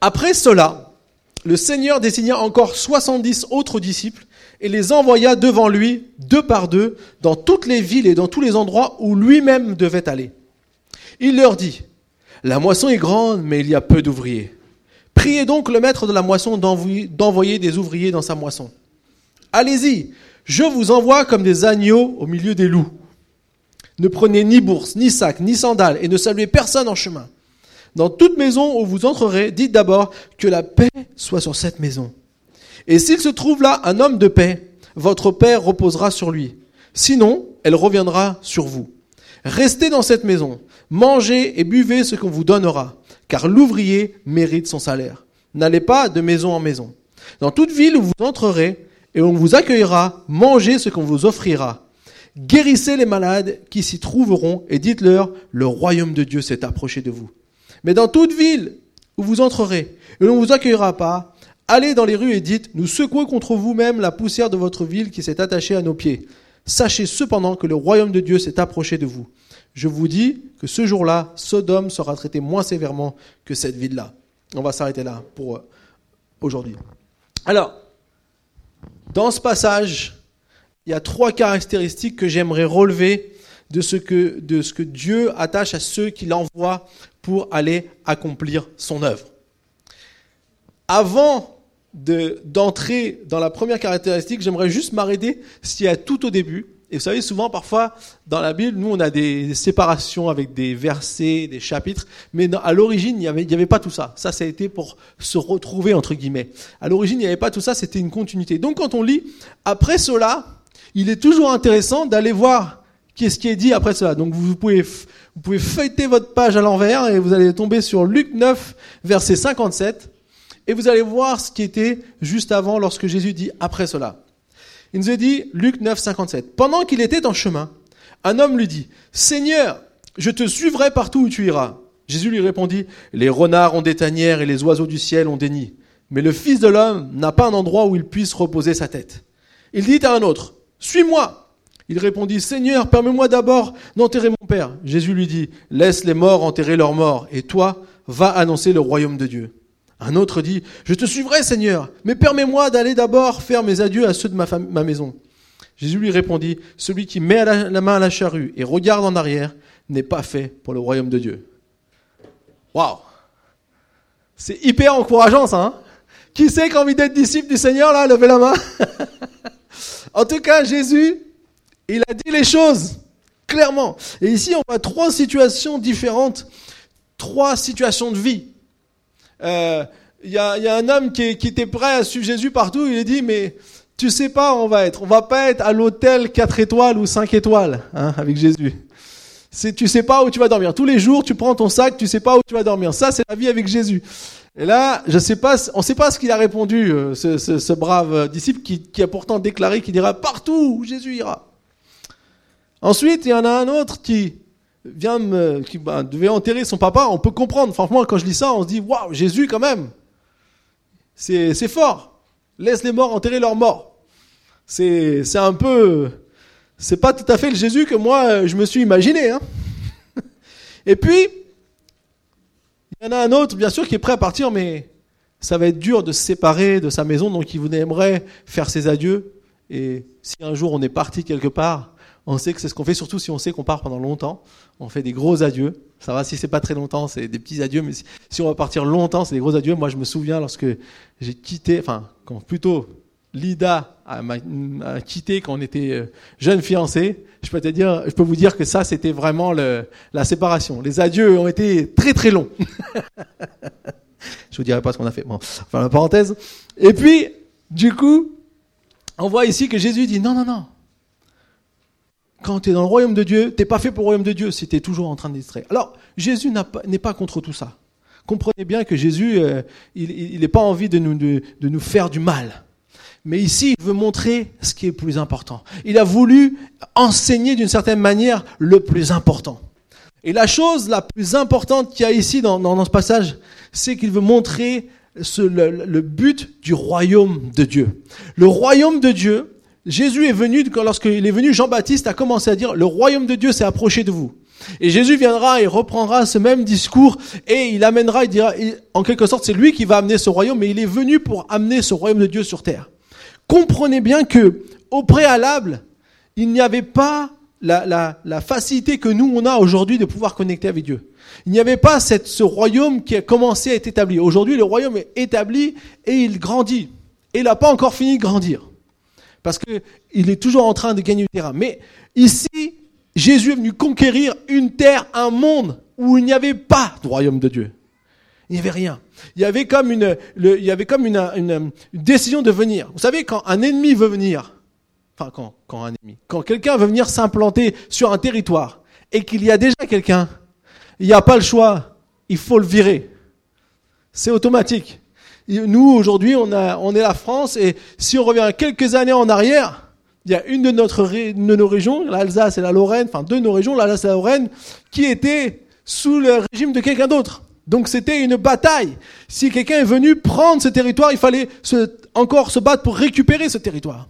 Après cela, le Seigneur désigna encore soixante-dix autres disciples et les envoya devant lui, deux par deux, dans toutes les villes et dans tous les endroits où lui-même devait aller. Il leur dit, La moisson est grande, mais il y a peu d'ouvriers. Priez donc le maître de la moisson d'envoyer des ouvriers dans sa moisson. Allez-y, je vous envoie comme des agneaux au milieu des loups. Ne prenez ni bourse, ni sac, ni sandales, et ne saluez personne en chemin. Dans toute maison où vous entrerez, dites d'abord que la paix soit sur cette maison. Et s'il se trouve là un homme de paix, votre paix reposera sur lui. Sinon, elle reviendra sur vous. Restez dans cette maison, mangez et buvez ce qu'on vous donnera, car l'ouvrier mérite son salaire. N'allez pas de maison en maison. Dans toute ville où vous entrerez et on vous accueillera, mangez ce qu'on vous offrira. Guérissez les malades qui s'y trouveront et dites-leur, le royaume de Dieu s'est approché de vous. Mais dans toute ville où vous entrerez et où on ne vous accueillera pas, allez dans les rues et dites, nous secouons contre vous-même la poussière de votre ville qui s'est attachée à nos pieds. Sachez cependant que le royaume de Dieu s'est approché de vous. Je vous dis que ce jour-là, Sodome sera traité moins sévèrement que cette ville-là. On va s'arrêter là pour euh, aujourd'hui. Alors, dans ce passage, il y a trois caractéristiques que j'aimerais relever de ce, que, de ce que Dieu attache à ceux qu'il envoie pour aller accomplir son œuvre. Avant d'entrer dans la première caractéristique, j'aimerais juste m'arrêter s'il y a tout au début. Et vous savez, souvent, parfois, dans la Bible, nous, on a des séparations avec des versets, des chapitres, mais à l'origine, il n'y avait, avait pas tout ça. Ça, ça a été pour se retrouver, entre guillemets. À l'origine, il n'y avait pas tout ça, c'était une continuité. Donc, quand on lit, après cela, il est toujours intéressant d'aller voir qu'est-ce qui est dit après cela. Donc, vous pouvez, vous pouvez feuilleter votre page à l'envers et vous allez tomber sur Luc 9, verset 57. Et vous allez voir ce qui était juste avant lorsque Jésus dit après cela. Il nous a dit, Luc 9, 57. Pendant qu'il était en chemin, un homme lui dit, Seigneur, je te suivrai partout où tu iras. Jésus lui répondit, Les renards ont des tanières et les oiseaux du ciel ont des nids. Mais le Fils de l'homme n'a pas un endroit où il puisse reposer sa tête. Il dit à un autre, Suis-moi. Il répondit, Seigneur, permets-moi d'abord d'enterrer mon Père. Jésus lui dit, Laisse les morts enterrer leurs morts, et toi, va annoncer le royaume de Dieu. Un autre dit, Je te suivrai, Seigneur, mais permets-moi d'aller d'abord faire mes adieux à ceux de ma, ma maison. Jésus lui répondit, Celui qui met la, main à la charrue et regarde en arrière n'est pas fait pour le royaume de Dieu. Waouh C'est hyper encourageant ça. Hein qui c'est qui a envie d'être disciple du Seigneur là Levez la main. en tout cas, Jésus, il a dit les choses clairement. Et ici, on voit trois situations différentes, trois situations de vie. Euh, il y, a, un homme qui, était prêt à suivre Jésus partout. Il a dit, mais tu sais pas où on va être. On va pas être à l'hôtel 4 étoiles ou 5 étoiles hein, avec Jésus. C'est, tu sais pas où tu vas dormir. Tous les jours, tu prends ton sac, tu sais pas où tu vas dormir. Ça, c'est la vie avec Jésus. Et là, je sais pas, on sait pas ce qu'il a répondu, euh, ce, brave disciple qui, qui, a pourtant déclaré qu'il ira partout où Jésus ira. Ensuite, il y en a un autre qui, vient me, qui bah, devait enterrer son papa, on peut comprendre. Franchement, quand je lis ça, on se dit, waouh, Jésus quand même. C'est, fort. Laisse les morts enterrer leurs morts. C'est, un peu, c'est pas tout à fait le Jésus que moi, je me suis imaginé. Hein. Et puis, il y en a un autre, bien sûr, qui est prêt à partir, mais ça va être dur de se séparer de sa maison, donc il aimerait faire ses adieux. Et si un jour on est parti quelque part, on sait que c'est ce qu'on fait, surtout si on sait qu'on part pendant longtemps. On fait des gros adieux. Ça va, si c'est pas très longtemps, c'est des petits adieux, mais si, on va partir longtemps, c'est des gros adieux. Moi, je me souviens lorsque j'ai quitté, enfin, quand plutôt Lida a, quitté quand on était euh, jeune fiancé, je peux vous dire que ça, c'était vraiment la séparation. Les adieux ont été très très longs. je vous dirai pas ce qu'on a fait. Bon, enfin, la parenthèse. Et puis, du coup, on voit ici que Jésus dit non, non, non quand tu es dans le royaume de Dieu, t'es pas fait pour le royaume de Dieu si tu es toujours en train de distraire. Alors, Jésus n'est pas, contre tout ça. Comprenez bien que Jésus, euh, il n'est pas envie de nous, faire du mal. Mais ici, il veut montrer ce qui est le plus important. Il a voulu enseigner d'une certaine manière le plus important. Et la chose la plus importante qu'il y a ici dans, ce passage, c'est qu'il veut montrer le but du royaume de Dieu. Le royaume de Dieu, Jésus est venu, lorsqu'il est venu, Jean-Baptiste a commencé à dire, le royaume de Dieu s'est approché de vous. Et Jésus viendra et reprendra ce même discours et il amènera, il dira, en quelque sorte, c'est lui qui va amener ce royaume, mais il est venu pour amener ce royaume de Dieu sur terre. Comprenez bien que, au préalable, il n'y avait pas la, la, facilité que nous, on a aujourd'hui de pouvoir connecter avec Dieu. Il n'y avait pas ce royaume qui a commencé à être établi. Aujourd'hui, le royaume est établi et il grandit. Et il n'a pas encore fini de grandir. Parce qu'il est toujours en train de gagner du terrain. Mais ici, Jésus est venu conquérir une terre, un monde où il n'y avait pas de royaume de Dieu. Il n'y avait rien. Il y avait comme une, il y avait comme une, une, décision de venir. Vous savez, quand un ennemi veut venir, enfin quand, quand un ennemi, quand quelqu'un veut venir s'implanter sur un territoire et qu'il y a déjà quelqu'un, il n'y a pas le choix. Il faut le virer. C'est automatique. Nous, aujourd'hui, on, on est la France et si on revient quelques années en arrière, il y a une de, notre, de nos régions, l'Alsace et la Lorraine, enfin deux de nos régions, l'Alsace et la Lorraine, qui étaient sous le régime de quelqu'un d'autre. Donc c'était une bataille. Si quelqu'un est venu prendre ce territoire, il fallait encore se battre pour récupérer ce territoire.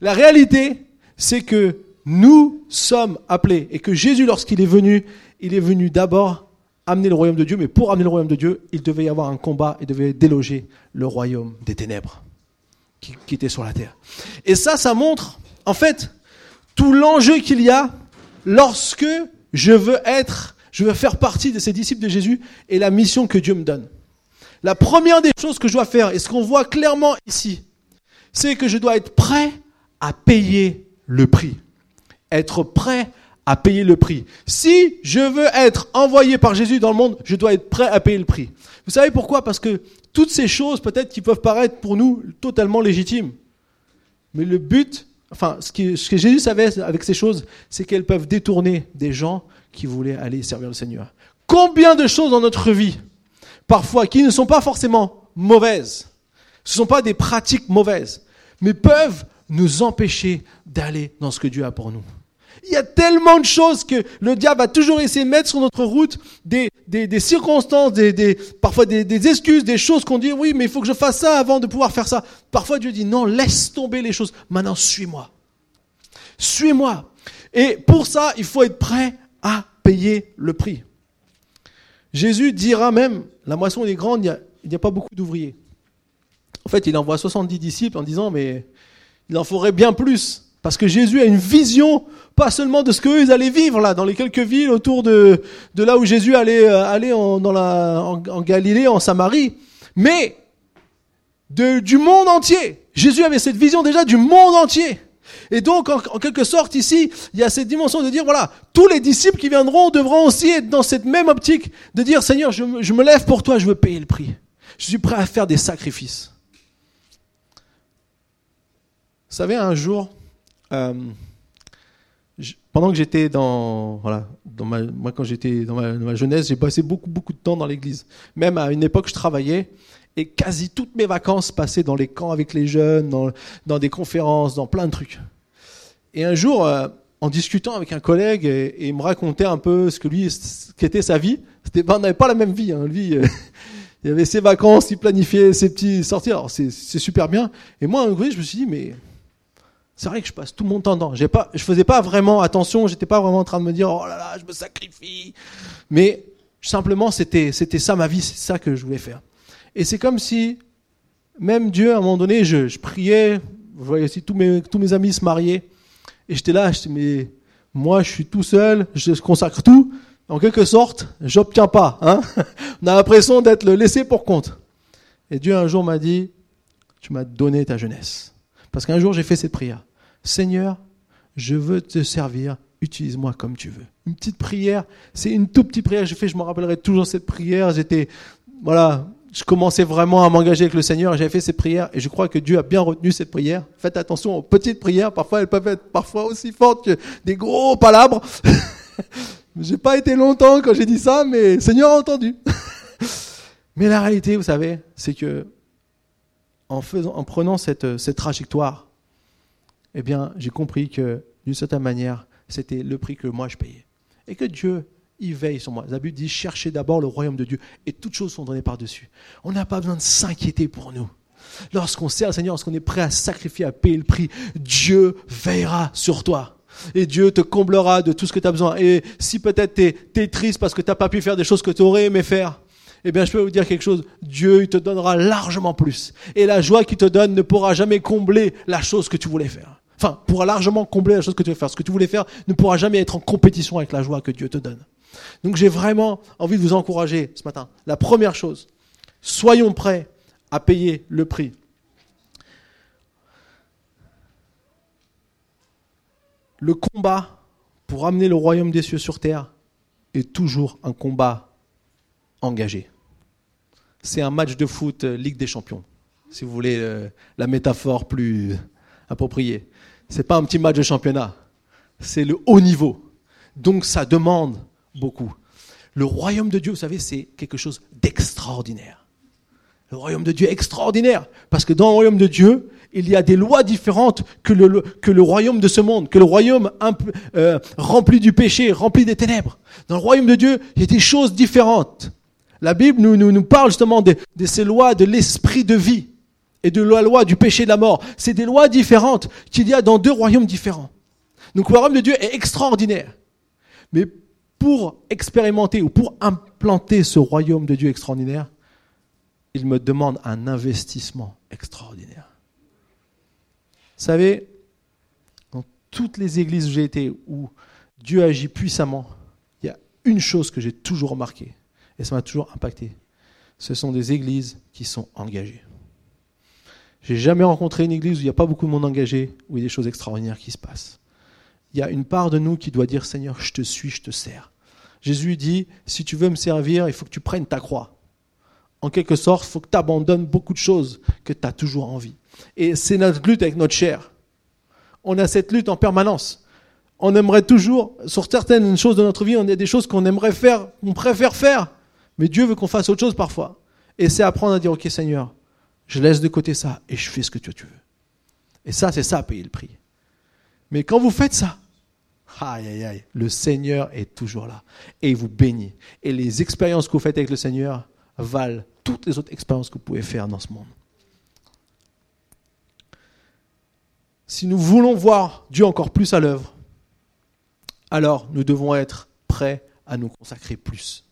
La réalité, c'est que nous sommes appelés et que Jésus, lorsqu'il est venu, il est venu d'abord amener le royaume de Dieu, mais pour amener le royaume de Dieu, il devait y avoir un combat, il devait déloger le royaume des ténèbres qui, qui était sur la terre. Et ça, ça montre, en fait, tout l'enjeu qu'il y a lorsque je veux être, je veux faire partie de ces disciples de Jésus et la mission que Dieu me donne. La première des choses que je dois faire, et ce qu'on voit clairement ici, c'est que je dois être prêt à payer le prix. Être prêt à payer le prix. Si je veux être envoyé par Jésus dans le monde, je dois être prêt à payer le prix. Vous savez pourquoi? Parce que toutes ces choses, peut-être, qui peuvent paraître pour nous totalement légitimes. Mais le but, enfin, ce, que Jésus savait avec ces choses, c'est qu'elles peuvent détourner des gens qui voulaient aller servir le Seigneur. Combien de choses dans notre vie, parfois, qui ne sont pas forcément mauvaises, ce ne sont pas des pratiques mauvaises, mais peuvent nous empêcher d'aller dans ce que Dieu a pour nous. Il y a tellement de choses que le diable a toujours essayé de mettre sur notre route, des, des, des circonstances, des, des, parfois des, des excuses, des choses qu'on dit, oui, mais il faut que je fasse ça avant de pouvoir faire ça. Parfois Dieu dit, non, laisse tomber les choses. Maintenant, suis-moi. Suis-moi. Et pour ça, il faut être prêt à payer le prix. Jésus dira même, la moisson est grande, il n'y a, a pas beaucoup d'ouvriers. En fait, il envoie 70 disciples en disant, mais il en faudrait bien plus. Parce que Jésus a une vision, pas seulement de ce qu'eux ils allaient vivre là, dans les quelques villes autour de, de là où Jésus allait euh, aller en, dans la, en, Galilée, en Samarie, mais de, du monde entier. Jésus avait cette vision déjà du monde entier. Et donc, en, quelque sorte, ici, il y a cette dimension de dire, voilà, tous les disciples qui viendront devront aussi être dans cette même optique de dire, Seigneur, je, je me lève pour toi, je veux payer le prix. Je suis prêt à faire des sacrifices. Vous savez, un jour, euh, pendant que j'étais dans, voilà, ma, moi quand j'étais dans ma, jeunesse, j'ai passé beaucoup beaucoup de temps dans l'église. Même à une époque, je travaillais et quasi toutes mes vacances passaient dans les camps avec les jeunes, dans, des conférences, dans plein de trucs. Et un jour, euh, en discutant avec un collègue et, il me racontait un peu ce que lui, ce qu'était sa vie, ben, on n'avait pas la même vie. Hein. Lui, euh, il avait ses vacances, il planifiait ses petits sorties. Alors c'est, super bien. Et moi, un je me suis dit, mais c'est vrai que je passe tout mon temps dedans. J'ai pas, je faisais pas vraiment attention, j'étais pas vraiment en train de me dire, oh là là, je me sacrifie. Mais simplement, c'était, ça ma vie, c'est ça que je voulais faire. Et c'est comme si, même Dieu, à un moment donné, je, priais, je voyais aussi tous mes, amis se marier. Et j'étais là, je mais moi, je suis tout seul, je consacre tout. En quelque sorte, j'obtiens pas, hein. On a l'impression d'être le laissé pour compte. Et Dieu un jour m'a dit, tu m'as donné ta jeunesse. Parce qu'un jour, j'ai fait cette prière. Seigneur, je veux te servir, utilise-moi comme tu veux. Une petite prière, c'est une toute petite prière que j'ai fait, je me rappellerai toujours cette prière, j'étais, voilà, je commençais vraiment à m'engager avec le Seigneur j'avais fait cette prière et je crois que Dieu a bien retenu cette prière. Faites attention aux petites prières, parfois elles peuvent être parfois aussi fortes que des gros palabres. j'ai pas été longtemps quand j'ai dit ça, mais Seigneur a entendu. mais la réalité, vous savez, c'est que en, faisant, en prenant cette, cette trajectoire, eh bien, j'ai compris que d'une certaine manière, c'était le prix que moi je payais. Et que Dieu, il veille sur moi. Zabud dit cherchez d'abord le royaume de Dieu et toutes choses sont données par-dessus. On n'a pas besoin de s'inquiéter pour nous. Lorsqu'on sert le Seigneur, lorsqu'on est prêt à sacrifier, à payer le prix, Dieu veillera sur toi. Et Dieu te comblera de tout ce que tu as besoin. Et si peut-être tu es, triste parce que tu n'as pas pu faire des choses que tu aurais aimé faire, eh bien, je peux vous dire quelque chose. Dieu, il te donnera largement plus. Et la joie qu'il te donne ne pourra jamais combler la chose que tu voulais faire. Enfin, pourra largement combler la chose que tu veux faire. Ce que tu voulais faire ne pourra jamais être en compétition avec la joie que Dieu te donne. Donc, j'ai vraiment envie de vous encourager ce matin. La première chose, soyons prêts à payer le prix. Le combat pour amener le royaume des cieux sur terre est toujours un combat engagé. C'est un match de foot euh, Ligue des Champions, si vous voulez euh, la métaphore plus appropriée. C'est pas un petit match de championnat, c'est le haut niveau. Donc ça demande beaucoup. Le royaume de Dieu, vous savez, c'est quelque chose d'extraordinaire. Le royaume de Dieu est extraordinaire parce que dans le royaume de Dieu, il y a des lois différentes que le, que le royaume de ce monde, que le royaume euh, rempli du péché, rempli des ténèbres. Dans le royaume de Dieu, il y a des choses différentes. La Bible nous, nous, nous parle justement de, de ces lois de l'esprit de vie et de la loi du péché de la mort. C'est des lois différentes qu'il y a dans deux royaumes différents. Donc le royaume de Dieu est extraordinaire. Mais pour expérimenter ou pour implanter ce royaume de Dieu extraordinaire, il me demande un investissement extraordinaire. Vous savez, dans toutes les églises où j'ai été, où Dieu agit puissamment, il y a une chose que j'ai toujours remarquée, et ça m'a toujours impacté. Ce sont des églises qui sont engagées. J'ai jamais rencontré une église où il n'y a pas beaucoup de monde engagé, où il y a des choses extraordinaires qui se passent. Il y a une part de nous qui doit dire Seigneur, je te suis, je te sers. Jésus dit Si tu veux me servir, il faut que tu prennes ta croix. En quelque sorte, il faut que tu abandonnes beaucoup de choses que tu as toujours envie. Et c'est notre lutte avec notre chair. On a cette lutte en permanence. On aimerait toujours, sur certaines choses de notre vie, on a des choses qu'on aimerait faire, qu'on préfère faire. Mais Dieu veut qu'on fasse autre chose parfois. Et c'est apprendre à dire, OK Seigneur, je laisse de côté ça et je fais ce que tu veux. Et ça, c'est ça, payer le prix. Mais quand vous faites ça, aïe, aïe, aïe, le Seigneur est toujours là. Et il vous bénit. Et les expériences que vous faites avec le Seigneur valent toutes les autres expériences que vous pouvez faire dans ce monde. Si nous voulons voir Dieu encore plus à l'œuvre, alors nous devons être prêts à nous consacrer plus.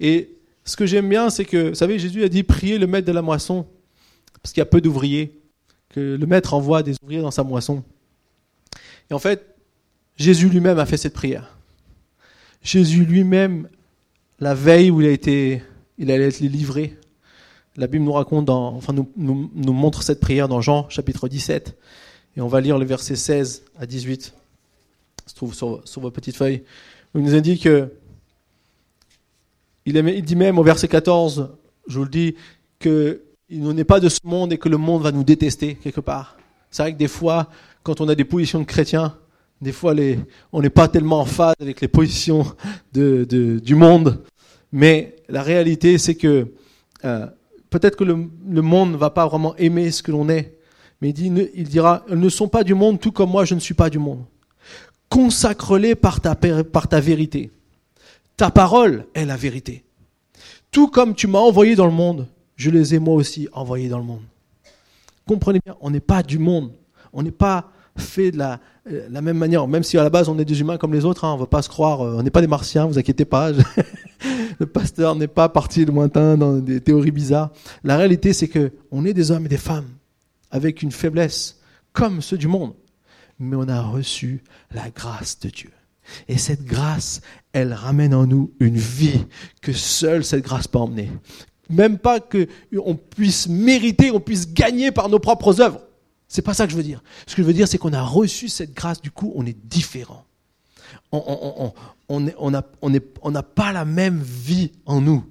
Et ce que j'aime bien, c'est que, vous savez, Jésus a dit priez le maître de la moisson, parce qu'il y a peu d'ouvriers, que le maître envoie des ouvriers dans sa moisson. Et en fait, Jésus lui-même a fait cette prière. Jésus lui-même, la veille où il a été, il allait être livré, la Bible nous raconte, dans, enfin nous, nous, montre cette prière dans Jean chapitre 17, et on va lire le verset 16 à 18. Ça se trouve sur, vos petites feuilles. Il nous indique que il, dit même au verset 14, je vous le dis, qu'il n'est pas de ce monde et que le monde va nous détester quelque part. C'est vrai que des fois, quand on a des positions de chrétiens, des fois les, on n'est pas tellement en phase avec les positions de, de, du monde. Mais la réalité, c'est que euh, peut-être que le, le monde ne va pas vraiment aimer ce que l'on est. Mais il, dit, il dira, ils ne sont pas du monde, tout comme moi, je ne suis pas du monde. Consacre-les par ta, par ta vérité. Ta parole est la vérité. Tout comme tu m'as envoyé dans le monde, je les ai moi aussi envoyés dans le monde. Comprenez bien, on n'est pas du monde. On n'est pas fait de la, euh, même manière. Même si à la base on est des humains comme les autres, hein, on ne va pas se croire, euh, on n'est pas des martiens, vous inquiétez pas. le pasteur n'est pas parti lointain dans des théories bizarres. La réalité, c'est que on est des hommes et des femmes avec une faiblesse comme ceux du monde, mais on a reçu la grâce de Dieu. Et cette grâce, elle ramène en nous une vie que seule cette grâce peut emmener. Même pas que on puisse mériter, on puisse gagner par nos propres œuvres. C'est pas ça que je veux dire. Ce que je veux dire, c'est qu'on a reçu cette grâce, du coup, on est différent. On n'a pas la même vie en nous.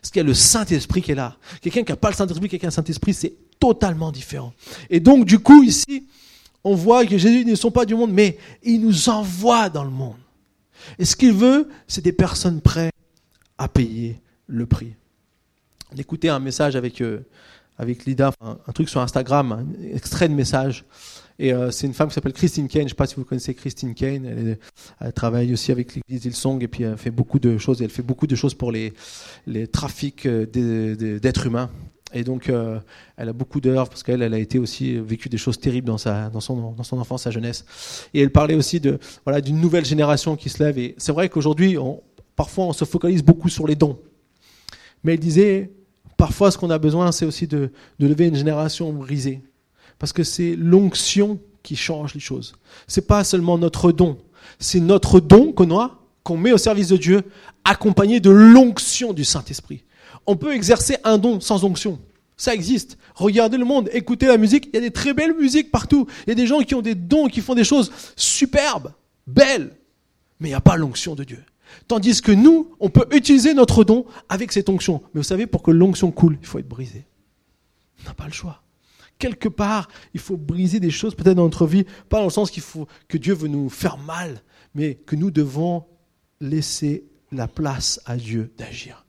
Parce qu'il y a le Saint-Esprit qui est là. Quelqu'un qui n'a pas le Saint-Esprit, quelqu'un qui a le Saint-Esprit, c'est totalement différent. Et donc, du coup, ici, on voit que Jésus ne sont pas du monde, mais il nous envoie dans le monde. Et ce qu'il veut, c'est des personnes prêtes à payer le prix. On écoutait un message avec, euh, avec Lida, un, truc sur Instagram, un extrait de message. Et euh, c'est une femme qui s'appelle Christine Kane. Je ne sais pas si vous connaissez Christine Kane. Elle, travaille aussi avec l'église Hillsong et puis elle fait beaucoup de choses. Elle fait beaucoup de choses pour les, les trafics euh, d'êtres humains. Et donc, elle a beaucoup d'heures parce qu'elle elle a été aussi vécu des choses terribles dans sa dans son dans son enfance, sa jeunesse. Et elle parlait aussi de voilà d'une nouvelle génération qui se lève. Et c'est vrai qu'aujourd'hui, parfois, on se focalise beaucoup sur les dons. Mais elle disait, parfois, ce qu'on a besoin, c'est aussi de, lever une génération brisée, parce que c'est l'onction qui change les choses. C'est pas seulement notre don, c'est notre don qu'on a, qu'on met au service de Dieu, accompagné de l'onction du Saint-Esprit. On peut exercer un don sans onction. Ça existe. Regardez le monde, écoutez la musique. Il y a des très belles musiques partout. Il y a des gens qui ont des dons, qui font des choses superbes, belles. Mais il n'y a pas l'onction de Dieu. Tandis que nous, on peut utiliser notre don avec cette onction. Mais vous savez, pour que l'onction coule, il faut être brisé. On n'a pas le choix. Quelque part, il faut briser des choses peut-être dans notre vie, pas dans le sens qu'il faut que Dieu veut nous faire mal, mais que nous devons laisser la place à Dieu d'agir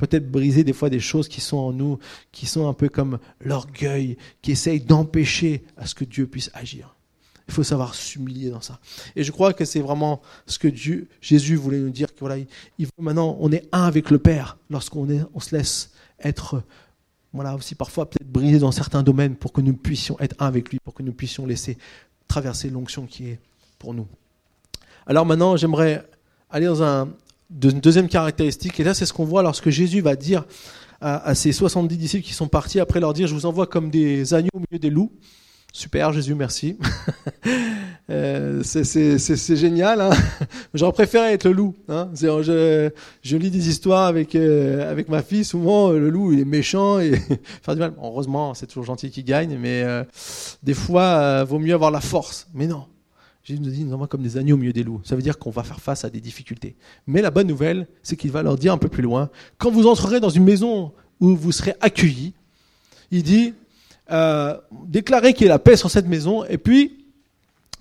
peut-être briser des fois des choses qui sont en nous, qui sont un peu comme l'orgueil, qui essayent d'empêcher à ce que Dieu puisse agir. Il faut savoir s'humilier dans ça. Et je crois que c'est vraiment ce que Dieu, Jésus voulait nous dire, que voilà, maintenant, on est un avec le Père lorsqu'on on se laisse être, voilà, aussi parfois peut-être brisé dans certains domaines pour que nous puissions être un avec lui, pour que nous puissions laisser traverser l'onction qui est pour nous. Alors maintenant, j'aimerais aller dans un, une deuxième caractéristique, et là c'est ce qu'on voit lorsque Jésus va dire à, ses 70 disciples qui sont partis, après leur dire, je vous envoie comme des agneaux au milieu des loups. Super, Jésus, merci. euh, c'est génial. Hein J'aurais préféré être le loup. Hein je, je, lis des histoires avec euh, avec ma fille. Souvent, le loup il est méchant et heureusement, c'est toujours gentil qui gagne, mais euh, des fois, euh, vaut mieux avoir la force. Mais non, Jésus nous dit, nous envoie comme des agneaux au milieu des loups. Ça veut dire qu'on va faire face à des difficultés. Mais la bonne nouvelle, c'est qu'il va leur dire un peu plus loin, quand vous entrerez dans une maison où vous serez accueillis, il dit, euh, déclarez qu'il y ait la paix sur cette maison, et puis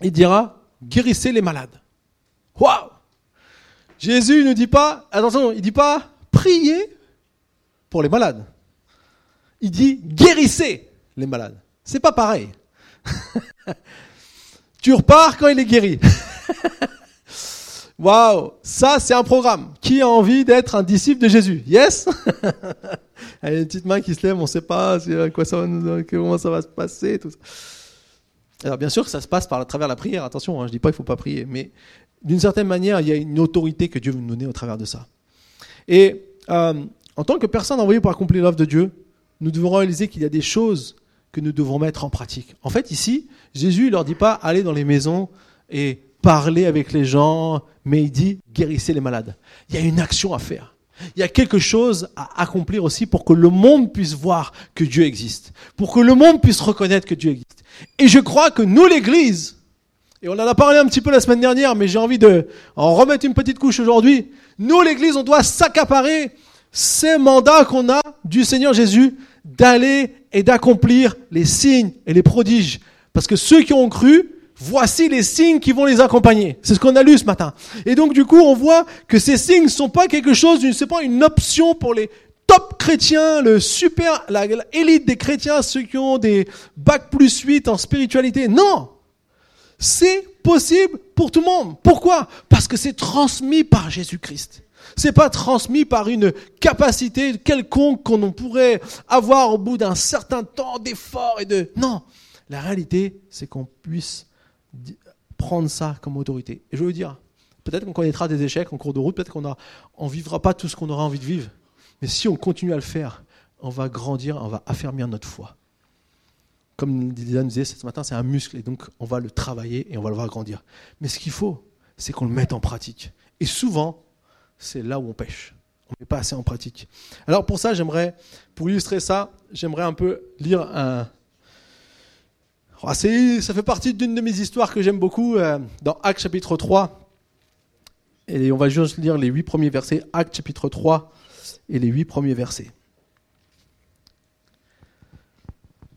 il dira, guérissez les malades. Waouh Jésus ne dit pas, attention, il dit pas, priez pour les malades. Il dit, guérissez les malades. C'est pas pareil. Tu repars quand il est guéri. Waouh, ça c'est un programme. Qui a envie d'être un disciple de Jésus? Yes? Il y a une petite main qui se lève, on ne sait pas quoi ça va, comment ça va se passer, tout ça. Alors bien sûr, ça se passe par à travers la prière. Attention, hein, je dis pas qu'il faut pas prier, mais d'une certaine manière, il y a une autorité que Dieu veut nous donner au travers de ça. Et euh, en tant que personne envoyée pour accomplir l'œuvre de Dieu, nous devons réaliser qu'il y a des choses que nous devons mettre en pratique. En fait, ici, Jésus ne leur dit pas allez dans les maisons et parler avec les gens, mais il dit guérissez les malades. Il y a une action à faire. Il y a quelque chose à accomplir aussi pour que le monde puisse voir que Dieu existe, pour que le monde puisse reconnaître que Dieu existe. Et je crois que nous, l'Église, et on en a parlé un petit peu la semaine dernière, mais j'ai envie de en remettre une petite couche aujourd'hui, nous, l'Église, on doit s'accaparer ces mandats qu'on a du Seigneur Jésus d'aller et d'accomplir les signes et les prodiges. Parce que ceux qui ont cru, voici les signes qui vont les accompagner. C'est ce qu'on a lu ce matin. Et donc du coup, on voit que ces signes ne sont pas quelque chose, c'est pas une option pour les top chrétiens, le super, l'élite des chrétiens, ceux qui ont des bac plus 8 en spiritualité. Non! C'est possible pour tout le monde. Pourquoi? Parce que c'est transmis par Jésus-Christ. C'est pas transmis par une capacité quelconque qu'on pourrait avoir au bout d'un certain temps d'effort et de, non. La réalité, c'est qu'on puisse prendre ça comme autorité. Et je veux dire, peut-être qu'on connaîtra des échecs en cours de route, peut-être qu'on ne vivra pas tout ce qu'on aura envie de vivre. Mais si on continue à le faire, on va grandir, on va affermir notre foi. Comme Dylan disait ce matin, c'est un muscle et donc on va le travailler et on va le voir grandir. Mais ce qu'il faut, c'est qu'on le mette en pratique. Et souvent, c'est là où on pêche. On ne met pas assez en pratique. Alors pour ça, j'aimerais, pour illustrer ça, j'aimerais un peu lire un... Oh, ça fait partie d'une de mes histoires que j'aime beaucoup euh, dans Actes chapitre 3. Et on va juste lire les huit premiers versets. Actes chapitre 3 et les huit premiers versets.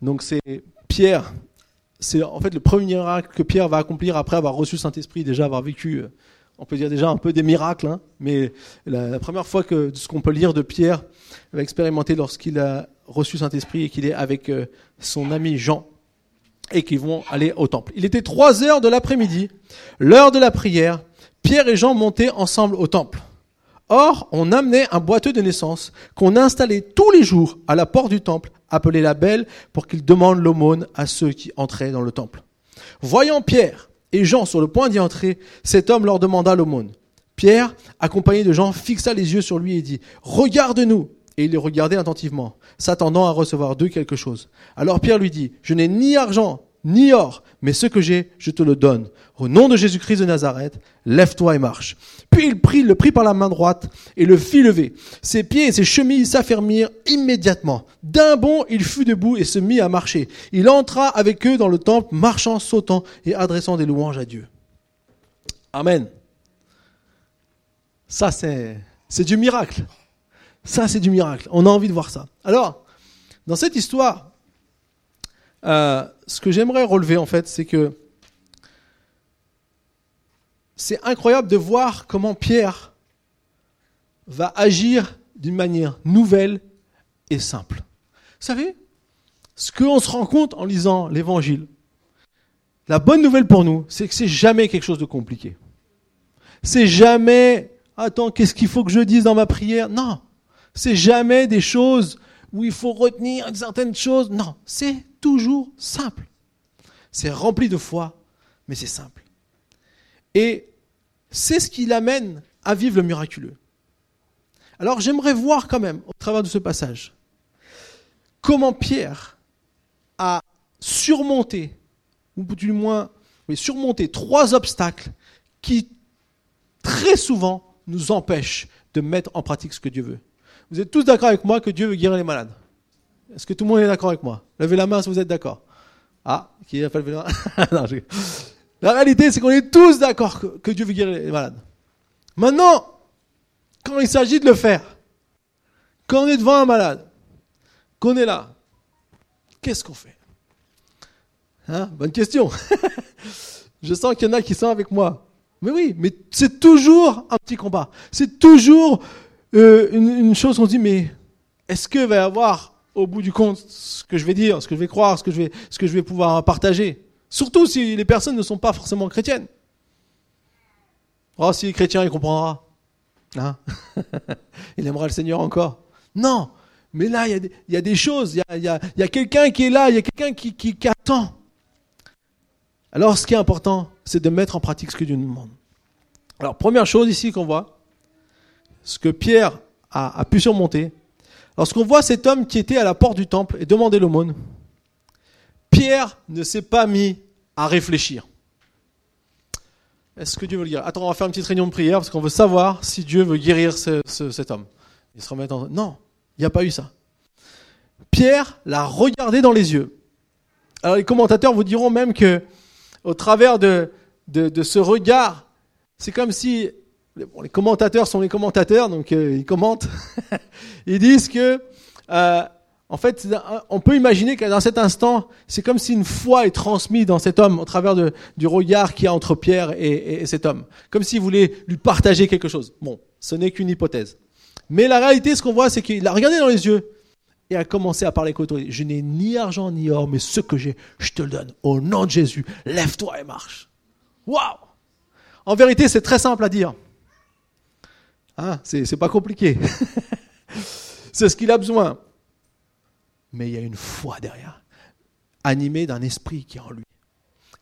Donc c'est Pierre. C'est en fait le premier acte que Pierre va accomplir après avoir reçu Saint-Esprit, déjà avoir vécu euh, on peut dire déjà un peu des miracles, hein, mais la, première fois que ce qu'on peut lire de Pierre va expérimenter lorsqu'il a reçu Saint-Esprit et qu'il est avec euh, son ami Jean et qu'ils vont aller au temple. Il était trois heures de l'après-midi, l'heure de la prière. Pierre et Jean montaient ensemble au temple. Or, on amenait un boiteux de naissance qu'on installait tous les jours à la porte du temple, appelé la belle, pour qu'il demande l'aumône à ceux qui entraient dans le temple. Voyant Pierre et Jean sur le point d'y entrer, cet homme leur demanda l'aumône. Pierre, accompagné de Jean, fixa les yeux sur lui et dit, Regarde-nous. Et il les regardait attentivement, s'attendant à recevoir d'eux quelque chose. Alors Pierre lui dit, Je n'ai ni argent, ni or, mais ce que j'ai, je te le donne. Au nom de Jésus-Christ de Nazareth, lève-toi et marche. Puis il le prit par la main droite et le fit lever. Ses pieds et ses chemises s'affermirent immédiatement. D'un bond, il fut debout et se mit à marcher. Il entra avec eux dans le temple, marchant, sautant et adressant des louanges à Dieu. Amen. Ça, c'est, c'est du miracle. Ça, c'est du miracle. On a envie de voir ça. Alors, dans cette histoire, euh, ce que j'aimerais relever en fait, c'est que c'est incroyable de voir comment Pierre va agir d'une manière nouvelle et simple. Vous savez, ce qu'on se rend compte en lisant l'évangile, la bonne nouvelle pour nous, c'est que c'est jamais quelque chose de compliqué. C'est jamais, attends, qu'est-ce qu'il faut que je dise dans ma prière? Non, c'est jamais des choses où il faut retenir certaines choses. Non, c'est toujours simple. C'est rempli de foi, mais c'est simple. Et c'est ce qui l'amène à vivre le miraculeux. Alors j'aimerais voir quand même, au travers de ce passage, comment Pierre a surmonté, ou du moins surmonté trois obstacles qui très souvent nous empêchent de mettre en pratique ce que Dieu veut. Vous êtes tous d'accord avec moi que Dieu veut guérir les malades Est-ce que tout le monde est d'accord avec moi? Levez la main si vous êtes d'accord. Ah, qui a pas levé la main La réalité, c'est qu'on est tous d'accord que, Dieu veut guérir les malades. Maintenant, quand il s'agit de le faire, quand on est devant un malade, qu'on est là, qu'est-ce qu'on fait? Hein? Bonne question. Je sens qu'il y en a qui sont avec moi. Mais oui, mais c'est toujours un petit combat. C'est toujours euh, une, chose qu'on se dit, mais est-ce qu'il va y avoir au bout du compte ce que je vais dire, ce que je vais croire, ce que je vais, ce que je vais pouvoir partager? Surtout si les personnes ne sont pas forcément chrétiennes. Oh, si est chrétien, il comprendra. Hein? Il aimera le Seigneur encore. Non, mais là, il y, a des choses, il y a, quelqu'un qui est là, il y a quelqu'un qui, qui, attend. Alors, ce qui est important, c'est de mettre en pratique ce que Dieu nous demande. Alors, première chose ici qu'on voit, ce que Pierre a, pu surmonter, lorsqu'on voit cet homme qui était à la porte du temple et demandait l'aumône, Pierre ne s'est pas mis à réfléchir. Est-ce que Dieu veut le guérir? Attends, on va faire une petite réunion de prière parce qu'on veut savoir si Dieu veut guérir cet homme. Il se remet en... Non, il n'y a pas eu ça. Pierre l'a regardé dans les yeux. Alors les commentateurs vous diront même que, au travers de ce regard, c'est comme si les commentateurs sont les commentateurs, donc euh, ils commentent. ils disent que, euh, en fait, on peut imaginer que dans cet instant, c'est comme si une foi est transmise dans cet homme au travers de, du regard qu'il y a entre Pierre et, et, cet homme, comme s'il voulait lui partager quelque chose. Bon, ce n'est qu'une hypothèse. Mais la réalité, ce qu'on voit, c'est qu'il a regardé dans les yeux et a commencé à parler autorité. Je n'ai ni argent ni or, mais ce que j'ai, je te le donne. Au nom de Jésus, lève-toi et marche. Waouh En vérité, c'est très simple à dire. Ah, c'est pas compliqué. c'est ce qu'il a besoin. Mais il y a une foi derrière, animée d'un esprit qui est en lui.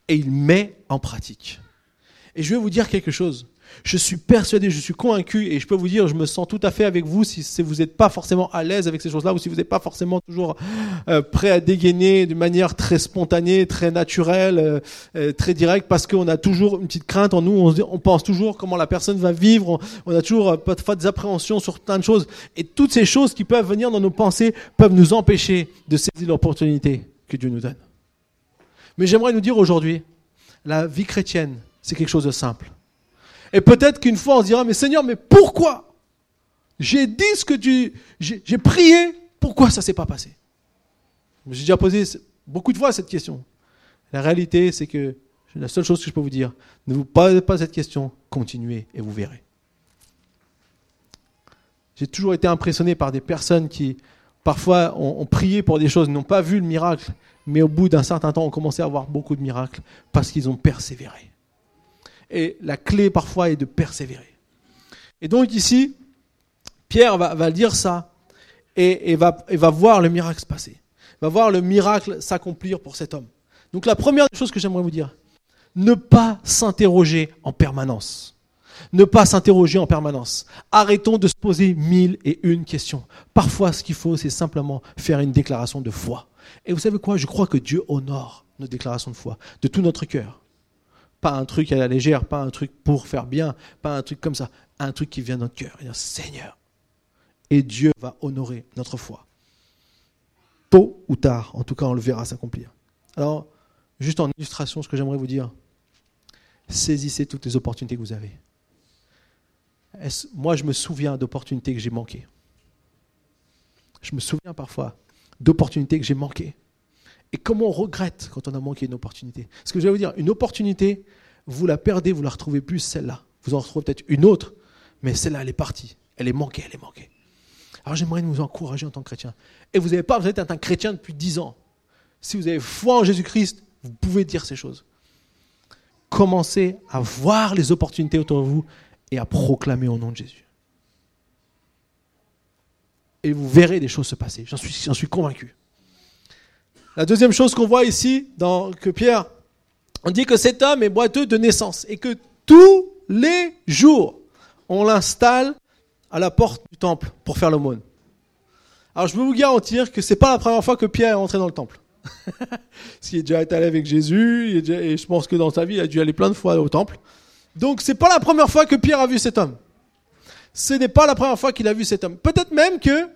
Et il met en pratique. Et je vais vous dire quelque chose. Je suis persuadé, je suis convaincu, et je peux vous dire, je me sens tout à fait avec vous si, vous n'êtes pas forcément à l'aise avec ces choses-là, ou si vous n'êtes pas forcément toujours euh, prêt à dégainer d'une manière très spontanée, très naturelle, euh, euh, très directe, parce qu'on a toujours une petite crainte en nous, on, on pense toujours comment la personne va vivre, on, a toujours parfois des appréhensions sur plein de choses, et toutes ces choses qui peuvent venir dans nos pensées peuvent nous empêcher de saisir l'opportunité que Dieu nous donne. Mais j'aimerais nous dire aujourd'hui, la vie chrétienne, c'est quelque chose de simple. Et peut-être qu'une fois on se dira, mais Seigneur, mais pourquoi? J'ai dit ce que tu... J'ai prié, pourquoi ça ne s'est pas passé? J'ai déjà posé beaucoup de fois cette question. La réalité, c'est que la seule chose que je peux vous dire, ne vous posez pas cette question, continuez et vous verrez. J'ai toujours été impressionné par des personnes qui, parfois, ont, ont prié pour des choses, n'ont pas vu le miracle, mais au bout d'un certain temps, ont commencé à avoir beaucoup de miracles parce qu'ils ont persévéré. Et la clé parfois est de persévérer. Et donc ici, Pierre va, dire ça et, et, va, et va voir le miracle se passer. Va voir le miracle s'accomplir pour cet homme. Donc la première chose que j'aimerais vous dire, ne pas s'interroger en permanence. Ne pas s'interroger en permanence. Arrêtons de se poser mille et une questions. Parfois, ce qu'il faut, c'est simplement faire une déclaration de foi. Et vous savez quoi? Je crois que Dieu honore nos déclarations de foi de tout notre cœur. Pas un truc à la légère, pas un truc pour faire bien, pas un truc comme ça. Un truc qui vient de notre cœur. Et Seigneur. Et Dieu va honorer notre foi. Tôt ou tard, en tout cas, on le verra s'accomplir. Alors, juste en illustration, ce que j'aimerais vous dire, saisissez toutes les opportunités que vous avez. Moi, je me souviens d'opportunités que j'ai manquées. Je me souviens parfois d'opportunités que j'ai manquées. Et comment on regrette quand on a manqué une opportunité? Ce que je vais vous dire, une opportunité, vous la perdez, vous la retrouvez plus, celle-là. Vous en retrouvez peut-être une autre, mais celle-là, elle est partie. Elle est manquée, elle est manquée. Alors j'aimerais vous encourager en tant que chrétien. Et vous n'avez pas besoin d'être un chrétien depuis dix ans. Si vous avez foi en Jésus-Christ, vous pouvez dire ces choses. Commencez à voir les opportunités autour de vous et à proclamer au nom de Jésus. Et vous verrez des choses se passer. J'en suis convaincu. La deuxième chose qu'on voit ici, dans, que Pierre, on dit que cet homme est boiteux de naissance et que tous les jours, on l'installe à la porte du temple pour faire l'aumône. Alors je peux vous garantir que c'est pas la première fois que Pierre est entré dans le temple. Parce qu'il est déjà allé avec Jésus, et je pense que dans sa vie, il a dû aller plein de fois au temple. Donc c'est pas la première fois que Pierre a vu cet homme. Ce n'est pas la première fois qu'il a vu cet homme. Peut-être même que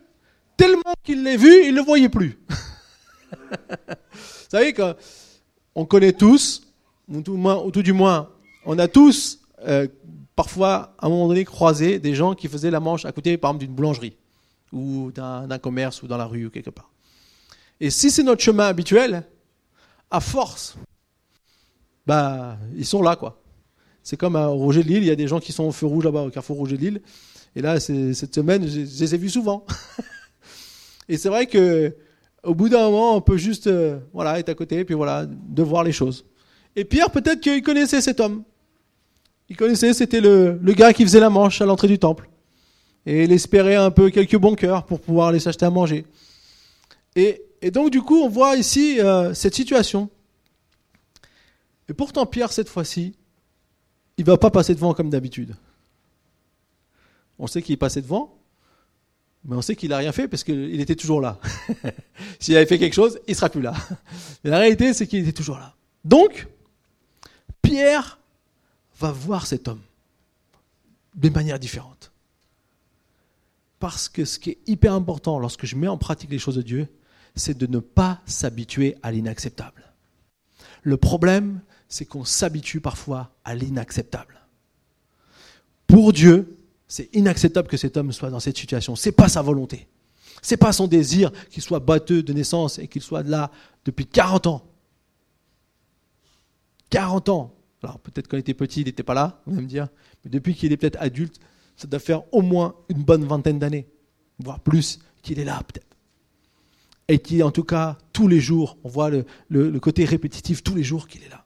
tellement qu'il l'a vu, il ne le voyait plus. Vous savez qu'on connaît tous, ou tout, du moins, on a tous euh, parfois à un moment donné croisé des gens qui faisaient la manche à côté par exemple d'une boulangerie ou d'un commerce ou dans la rue ou quelque part. Et si c'est notre chemin habituel, à force, bah ils sont là quoi. C'est comme à Roger de Lille, il y a des gens qui sont au feu rouge là-bas, au carrefour Roger de Lille. Et là, cette semaine, je, les ai vus souvent. et c'est vrai que au bout d'un moment, on peut juste euh, voilà, être à côté et puis voilà, de voir les choses. Et Pierre, peut-être qu'il connaissait cet homme. Il connaissait, c'était le, le gars qui faisait la manche à l'entrée du temple. Et il espérait un peu quelques bons cœurs pour pouvoir aller s'acheter à manger. Et, et, donc, du coup, on voit ici euh, cette situation. Et pourtant, Pierre, cette fois-ci, il ne va pas passer devant comme d'habitude. On sait qu'il est passé devant, mais on sait qu'il n'a rien fait parce qu'il était toujours là. S'il avait fait quelque chose, il ne sera plus là. Mais la réalité, c'est qu'il était toujours là. Donc, Pierre va voir cet homme de manière différente. Parce que ce qui est hyper important lorsque je mets en pratique les choses de Dieu, c'est de ne pas s'habituer à l'inacceptable. Le problème, c'est qu'on s'habitue parfois à l'inacceptable. Pour Dieu, c'est inacceptable que cet homme soit dans cette situation. C'est pas sa volonté. C'est pas son désir qu'il soit batteux de naissance et qu'il soit là depuis 40 ans. 40 ans. Alors peut-être quand il était petit, il n'était pas là, on va me dire. Mais depuis qu'il est peut-être adulte, ça doit faire au moins une bonne vingtaine d'années, voire plus, qu'il est là peut-être. Et qui, en tout cas, tous les jours, on voit le côté répétitif, tous les jours qu'il est là.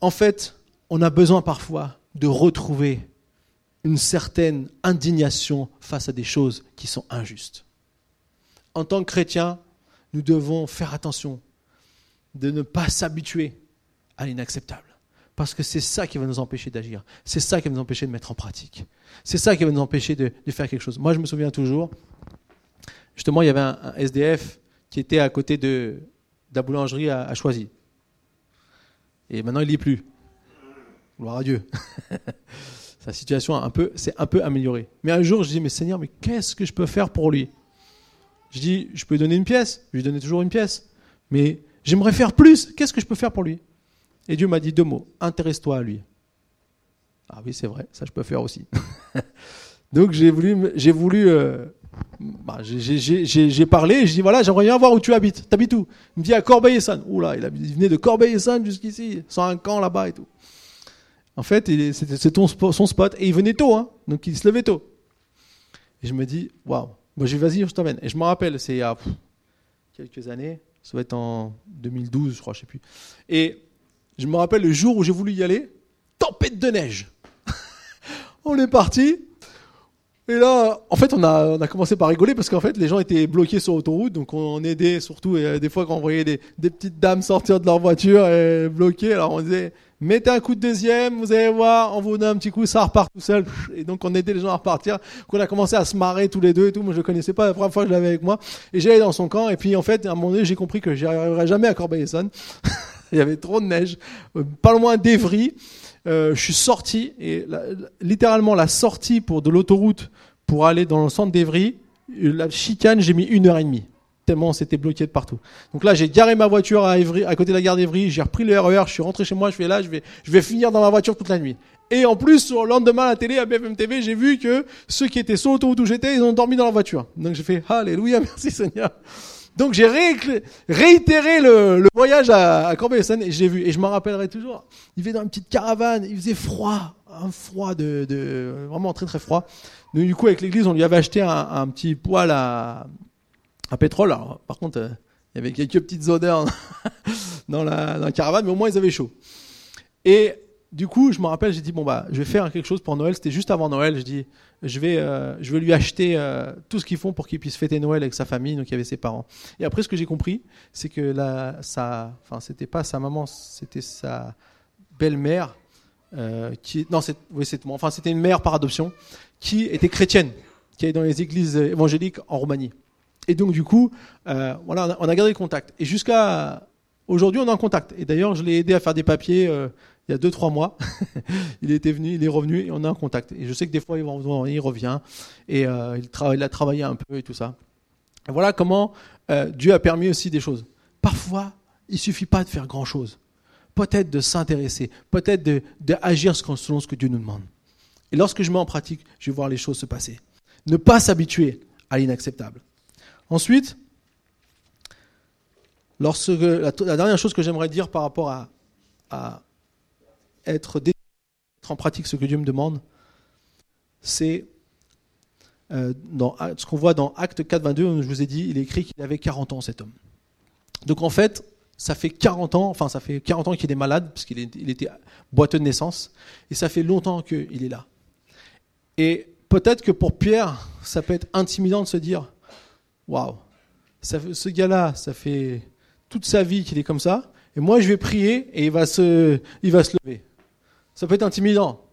En fait, on a besoin parfois de retrouver une certaine indignation face à des choses qui sont injustes. En tant que chrétiens, nous devons faire attention de ne pas s'habituer à l'inacceptable. Parce que c'est ça qui va nous empêcher d'agir. C'est ça qui va nous empêcher de mettre en pratique. C'est ça qui va nous empêcher de, faire quelque chose. Moi, je me souviens toujours, justement, il y avait un, SDF qui était à côté de, la boulangerie à, à Choisy. Et maintenant, il n'y est plus. Gloire à Dieu. Sa situation un peu, s'est un peu améliorée. Mais un jour, je dis, mais Seigneur, mais qu'est-ce que je peux faire pour lui? Je dis, je peux lui donner une pièce. Je lui donnais toujours une pièce. Mais j'aimerais faire plus. Qu'est-ce que je peux faire pour lui? Et Dieu m'a dit deux mots. Intéresse-toi à lui. Ah oui, c'est vrai. Ça, je peux faire aussi. Donc, j'ai voulu, j'ai voulu euh, bah, j'ai parlé, je dis voilà, j'aimerais bien voir où tu habites. T'habites où? Il me dit à Corbeil-Essonne. Oula, il, il venait de Corbeil-Essonne jusqu'ici, sans un camp là-bas et tout. En fait, c'est son spot et il venait tôt, hein, donc il se levait tôt. Et je me dis waouh, moi j'ai vas-y, je t'emmène. Et je me rappelle, c'est il y a quelques années, ça va être en 2012, je crois, je sais plus. Et je me rappelle le jour où j'ai voulu y aller, tempête de neige. On est parti. Et là, en fait, on a, on a commencé par rigoler parce qu'en fait, les gens étaient bloqués sur l'autoroute, donc on aidait surtout. Et euh, des fois, quand on voyait des, des petites dames sortir de leur voiture et bloquées, alors on disait mettez un coup de deuxième, vous allez voir, on vous donne un petit coup, ça repart tout seul. Et donc on aidait les gens à repartir. Donc on a commencé à se marrer tous les deux et tout. Moi, je connaissais pas la première fois que je l'avais avec moi. Et j'allais dans son camp. Et puis en fait, à un moment donné, j'ai compris que j'y arriverais jamais à Corbeil-Essonne. Il y avait trop de neige, euh, pas loin d'Evry. Euh, je suis sorti et la- littéralement la sortie pour de l'autoroute pour aller dans le centre d'Evry, la chicane, j'ai mis une heure et demie. Tellement on s'était bloqué de partout. Donc là, j'ai garé ma voiture à, Évry, à côté de la gare d'Evry, j'ai repris le RER, je suis rentré chez moi, je fais là, je vais, je vais finir dans ma voiture toute la nuit. Et en plus, le lendemain à la télé, à BFM TV, j'ai vu que ceux qui étaient sur l'autoroute où j'étais, ils ont dormi dans la voiture. Donc j'ai fait Alléluia, merci Seigneur. Donc j'ai réclé- réitéré le, le voyage à, à Corbeil-Essonnes et j'ai vu, et je m'en rappellerai toujours. Il vivait dans une petite caravane, il faisait froid, un froid de, de vraiment très très froid. Donc, du coup, avec l'église, on lui avait acheté un, un petit poêle à, à pétrole. Alors, par contre, euh, il y avait quelques petites odeurs dans la, caravane, mais au moins ils avaient chaud. Et du coup, je me rappelle, j'ai dit bon bah, je vais faire quelque chose pour Noël. C'était juste avant Noël. Je dis, je vais, euh, je vais lui acheter euh, tout ce qu'ils font pour qu'il puisse fêter Noël avec sa famille. Donc il y avait ses parents. Et après, ce que j'ai compris, c'est que la, sa, enfin, c'était pas sa maman, c'était sa belle-mère. Qui, non, c'est, oui, c'est, enfin, c'était une mère par adoption qui était chrétienne, qui est dans les églises évangéliques en Roumanie. Et donc, du coup, euh, voilà, on a, gardé le contact. Et jusqu'à aujourd'hui, on est en contact. Et d'ailleurs, je l'ai aidé à faire des papiers euh, il y a 2-3 mois. il était venu, il est revenu et on est en contact. Et je sais que des fois, il, revient et euh, il, a travaillé un peu et tout ça. Et voilà comment Dieu a permis aussi des choses. Parfois, il suffit pas de faire grand-chose. Peut-être de s'intéresser, peut-être de, de selon ce que Dieu nous demande. Et lorsque je mets en pratique, je vais voir les choses se passer. Ne pas s'habituer à l'inacceptable. Ensuite, lorsque, la, dernière chose que j'aimerais dire par rapport à, être, dé- être en pratique ce que Dieu me demande, c'est euh, ce qu'on voit dans Acte 4, 22, où je vous ai dit, il est écrit qu'il avait 40 ans, cet homme. Donc en fait, ça fait 40 ans, enfin ça fait 40 ans qu'il est malade, parce était boiteux de naissance, et ça fait longtemps qu'il est là. Et peut-être que pour Pierre, ça peut être intimidant de se dire, waouh, ce gars-là, ça fait toute sa vie qu'il est comme ça, et moi je vais prier et il va se, lever. Ça peut être intimidant.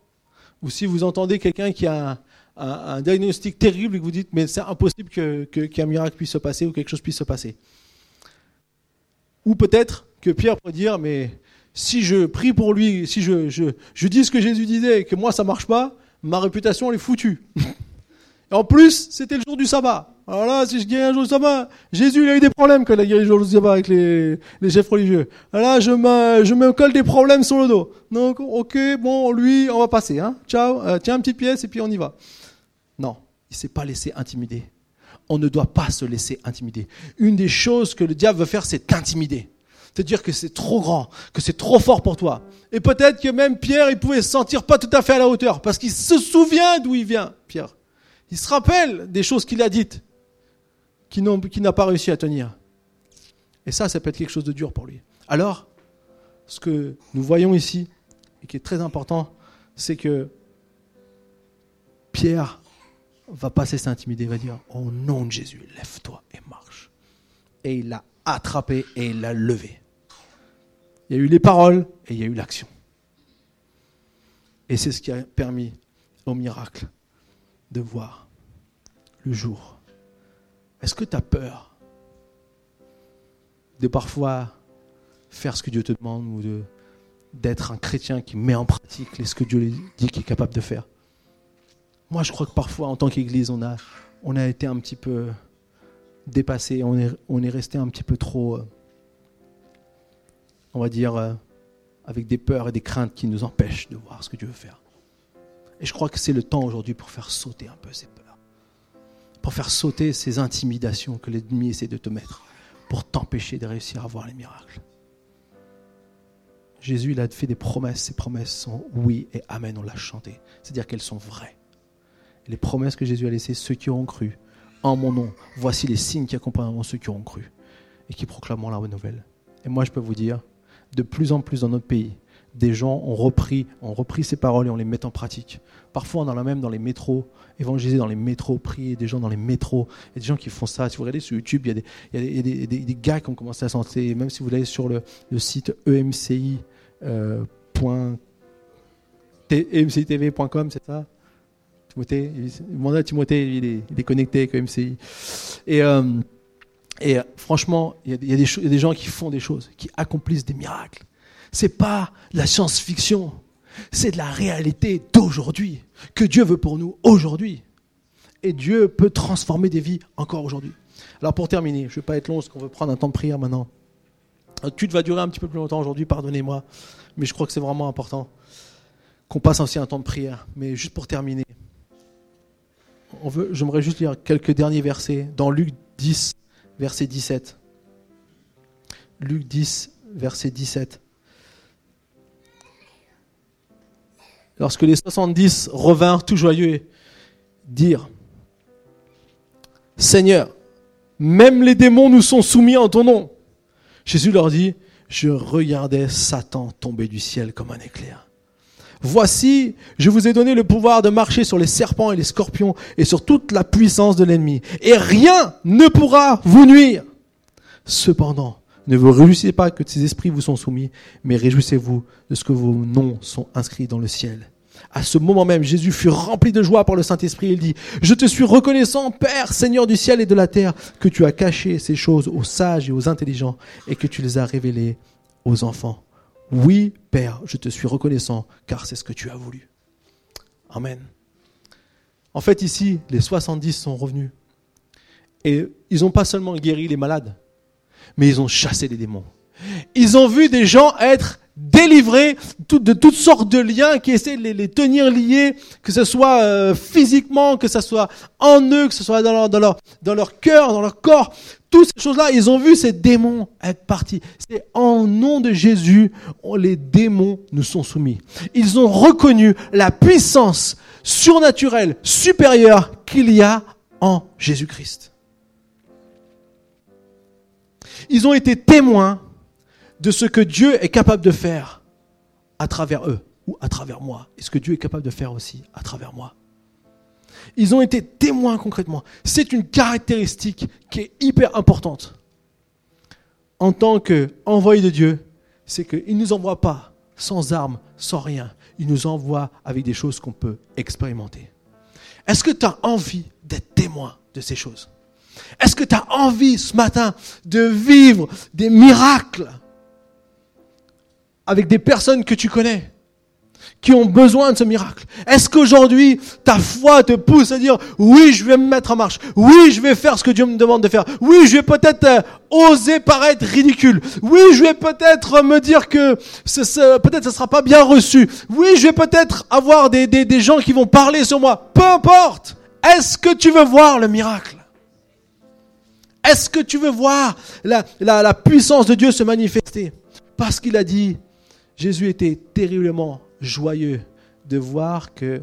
Ou si vous entendez quelqu'un qui a un, diagnostic terrible et que vous dites, mais c'est impossible que- que- qu'un miracle puisse se passer ou quelque chose puisse se passer. Ou peut-être que Pierre pourrait dire, mais si je prie pour lui, si je dis ce que Jésus disait et que moi ça marche pas, ma réputation elle est foutue. Et en plus, c'était le jour du sabbat. Alors là, si je guéris un jour sabbat, Jésus il a eu des problèmes quand il a guéri le jour sabbat avec les, les chefs religieux. Là, je me, je me colle des problèmes sur le dos. Donc, ok, bon, lui, on va passer. Hein. Ciao, euh, tiens, une petite pièce et puis on y va. Non, il s'est pas laissé intimider. On ne doit pas se laisser intimider. Une des choses que le diable veut faire, c'est t'intimider. Te dire que c'est trop grand, que c'est trop fort pour toi. Et peut-être que même Pierre, il pouvait se sentir pas tout à fait à la hauteur, parce qu'il se souvient d'où il vient, Pierre. Il se rappelle des choses qu'il a dites, qu'il n'a pas réussi à tenir. Et ça, ça peut être quelque chose de dur pour lui. Alors, ce que nous voyons ici, et qui est très important, c'est que Pierre va pas se laisser intimider, il va dire Au nom de Jésus, lève-toi et marche. Et il l'a attrapé et il l'a levé. Il y a eu les paroles et il y a eu l'action. Et c'est ce qui a permis au miracle de voir le jour. Est-ce que tu as peur de parfois faire ce que Dieu te demande ou d'être un chrétien qui met en pratique ce que Dieu dit qu'il est capable de faire? Moi, je crois que parfois, en tant qu'Église, on a, on a été un petit peu dépassé, on est, on est resté un petit peu trop, euh, on va dire, euh, avec des peurs et des craintes qui nous empêchent de voir ce que Dieu veut faire. Et je crois que c'est le temps aujourd'hui pour faire sauter un peu ces peurs, pour faire sauter ces intimidations que l'ennemi essaie de te mettre, pour t'empêcher de réussir à voir les miracles. Jésus, il a fait des promesses. Ces promesses sont oui et amen, on l'a chanté. C'est-à-dire qu'elles sont vraies. Les promesses que Jésus a laissées, ceux qui auront cru, en mon nom, voici les signes qui accompagneront ceux qui auront cru et qui proclameront la bonne nouvelle. Et moi, je peux vous dire, de plus en plus dans notre pays, des gens ont repris, ont repris ces paroles et on les met en pratique. Parfois, on en a même dans les métros, évangéliser dans les métros, prier des gens dans les métros. Il y a des gens qui font ça. Si vous regardez sur YouTube, il y a des, il y a des, des, gars qui ont commencé à sentir, même si vous allez sur le, le site emci. Euh, emcitv.com, c'est ça? Timothée, demandez à Timothée, il est, il est connecté avec EMCI. Et, euh, et franchement, il y, y y a des gens qui font des choses, qui accomplissent des miracles. C'est pas de la science-fiction, c'est de la réalité d'aujourd'hui, que Dieu veut pour nous aujourd'hui. Et Dieu peut transformer des vies encore aujourd'hui. Alors pour terminer, je ne vais pas être long parce qu'on veut prendre un temps de prière maintenant. Le culte va durer un petit peu plus longtemps aujourd'hui, pardonnez-moi, mais je crois que c'est vraiment important qu'on passe aussi un temps de prière. Mais juste pour terminer, on veut, j'aimerais juste lire quelques derniers versets dans Luc 10, verset 17. Luc 10, verset 17. Lorsque les 70 revinrent tout joyeux, dire, Seigneur, même les démons nous sont soumis en ton nom. Jésus leur dit, je regardais Satan tomber du ciel comme un éclair. Voici, je vous ai donné le pouvoir de marcher sur les serpents et les scorpions et sur toute la puissance de l'ennemi. Et rien ne pourra vous nuire. Cependant, ne vous réjouissez pas que ces esprits vous sont soumis, mais réjouissez-vous de ce que vos noms sont inscrits dans le ciel. À ce moment même, Jésus fut rempli de joie par le Saint-Esprit. Il dit, je te suis reconnaissant, Père, Seigneur du ciel et de la terre, que tu as caché ces choses aux sages et aux intelligents et que tu les as révélées aux enfants. Oui, Père, je te suis reconnaissant, car c'est ce que tu as voulu. Amen. En fait, ici, les 70 sont revenus. Et ils n'ont pas seulement guéri les malades, mais ils ont chassé les démons. Ils ont vu des gens être délivrés de toutes sortes de liens qui essaient de les, tenir liés, que ce soit euh, physiquement, que ce soit en eux, que ce soit dans leur, dans leur, dans leur cœur, dans leur corps. Toutes ces choses-là, ils ont vu ces démons être partis. C'est en nom de Jésus, les démons nous sont soumis. Ils ont reconnu la puissance surnaturelle, supérieure qu'il y a en Jésus-Christ. Ils ont été témoins de ce que Dieu est capable de faire à travers eux ou à travers moi, et ce que Dieu est capable de faire aussi à travers moi. Ils ont été témoins concrètement. C'est une caractéristique qui est hyper importante. En tant qu'envoyé de Dieu, c'est qu'il ne nous envoie pas sans armes, sans rien. Il nous envoie avec des choses qu'on peut expérimenter. Est-ce que tu as envie d'être témoin de ces choses? Est-ce que tu as envie ce matin de vivre des miracles avec des personnes que tu connais qui ont besoin de ce miracle? Est-ce qu'aujourd'hui, ta foi te pousse à dire, oui, je vais me mettre en marche, oui, je vais faire ce que Dieu me demande de faire, oui, je vais peut-être euh, oser paraître ridicule, oui, je vais peut-être me dire que peut-être ça sera pas bien reçu, oui, je vais peut-être avoir des, des, des gens qui vont parler sur moi, peu importe, est-ce que tu veux voir le miracle? Est-ce que tu veux voir la, la, puissance de Dieu se manifester? Parce qu'il a dit, Jésus était terriblement joyeux de voir que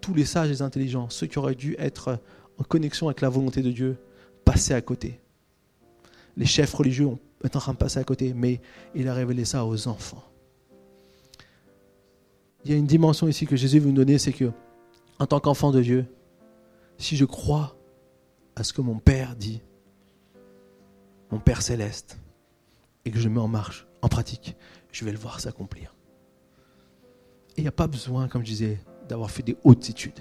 tous les sages et intelligents, ceux qui auraient dû être en connexion avec la volonté de Dieu, passaient à côté. Les chefs religieux ont, en train de passer à côté, mais il a révélé ça aux enfants. Il y a une dimension ici que Jésus veut nous donner, c'est que, en tant qu'enfant de Dieu, si je crois à ce que mon Père dit, mon Père céleste, et que je mets en marche, en pratique, je vais le voir s'accomplir. Et il n'y a pas besoin, comme je disais, d'avoir fait des hautes études.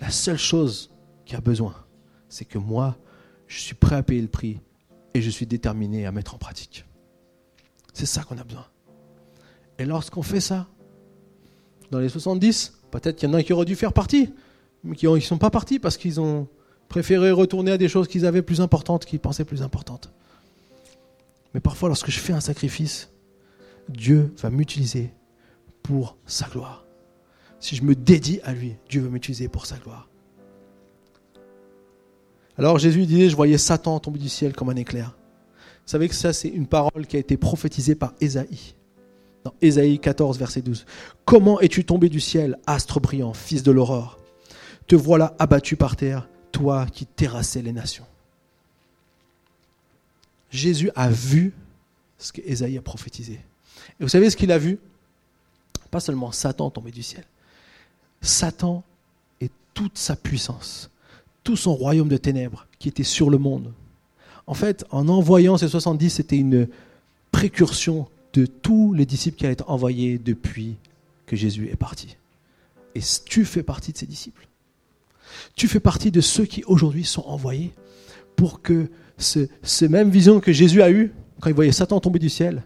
La seule chose qui a besoin, c'est que moi, je suis prêt à payer le prix et je suis déterminé à mettre en pratique. C'est ça qu'on a besoin. Et lorsqu'on fait ça, dans les 70, peut-être qu'il y en a qui auraient dû faire partie, mais qui ne sont pas partis parce qu'ils ont préféré retourner à des choses qu'ils avaient plus importantes, qu'ils pensaient plus importantes. Mais parfois, lorsque je fais un sacrifice, Dieu va m'utiliser pour sa gloire. Si je me dédie à lui, Dieu va m'utiliser pour sa gloire. Alors Jésus disait, je voyais Satan tomber du ciel comme un éclair. Vous savez que ça, c'est une parole qui a été prophétisée par Ésaïe. Dans Ésaïe 14, verset 12. Comment es-tu tombé du ciel, astre brillant, fils de l'aurore? Te voilà abattu par terre, toi qui terrassais les nations. Jésus a vu ce que Ésaïe a prophétisé. Et vous savez ce qu'il a vu? Pas seulement Satan tomber du ciel. Satan et toute sa puissance, tout son royaume de ténèbres qui était sur le monde. En fait, en envoyant ces 70, c'était une précursion de tous les disciples qui allaient être envoyés depuis que Jésus est parti. Et tu fais partie de ces disciples. Tu fais partie de ceux qui aujourd'hui sont envoyés pour que ce, même vision que Jésus a eue quand il voyait Satan tomber du ciel,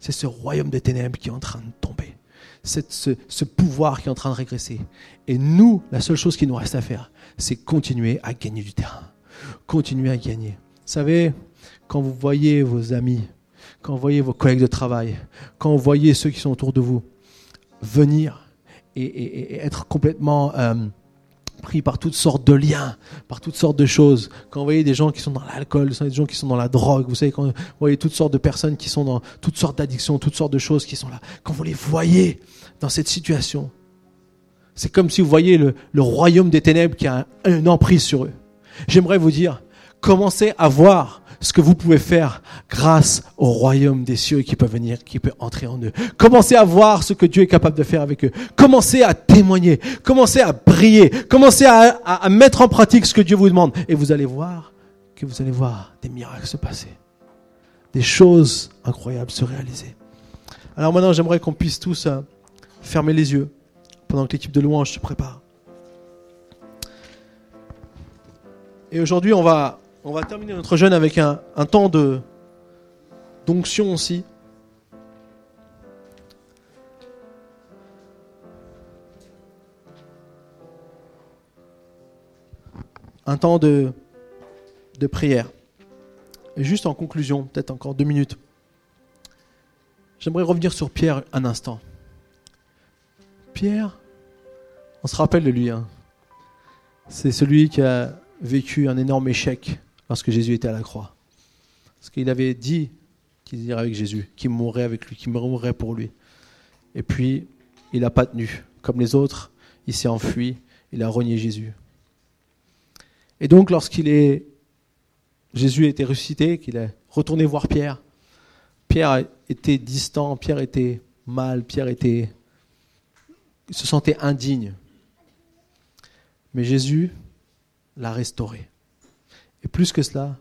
c'est ce royaume des ténèbres qui est en train de tomber. C'est ce, ce pouvoir qui est en train de régresser. Et nous, la seule chose qui nous reste à faire, c'est continuer à gagner du terrain. Continuer à gagner. Vous savez, quand vous voyez vos amis, quand vous voyez vos collègues de travail, quand vous voyez ceux qui sont autour de vous venir et être complètement euh, pris par toutes sortes de liens, par toutes sortes de choses. Quand vous voyez des gens qui sont dans l'alcool, des gens qui sont dans la drogue, vous savez, quand vous voyez toutes sortes de personnes qui sont dans toutes sortes d'addictions, toutes sortes de choses qui sont là, quand vous les voyez dans cette situation, c'est comme si vous voyez le, royaume des ténèbres qui a un, un emprise sur eux. J'aimerais vous dire, commencez à voir ce que vous pouvez faire grâce au royaume des cieux qui peut venir, qui peut entrer en eux. Commencez à voir ce que Dieu est capable de faire avec eux. Commencez à témoigner. Commencez à briller. Commencez à, mettre en pratique ce que Dieu vous demande. Et vous allez voir que vous allez voir des miracles se passer. Des choses incroyables se réaliser. Alors maintenant, j'aimerais qu'on puisse tous euh, fermer les yeux pendant que l'équipe de louange se prépare. Et aujourd'hui, on va, on va terminer notre jeûne avec un, temps de d'onction aussi. Un temps de, de prière. Et juste en conclusion, peut-être encore deux minutes, j'aimerais revenir sur Pierre un instant. Pierre, on se rappelle de lui. Hein. C'est celui qui a vécu un énorme échec lorsque Jésus était à la croix. Parce qu'il avait dit qu'il irait avec Jésus, qu'il mourrait avec lui, qu'il mourrait pour lui. Et puis, il n'a pas tenu. Comme les autres, il s'est enfui, il a renié Jésus. Et donc, lorsqu'il est. Jésus était ressuscité, qu'il est retourné voir Pierre, Pierre était distant, Pierre était mal, Pierre était. Il se sentait indigne. Mais Jésus l'a restauré. Et plus que cela,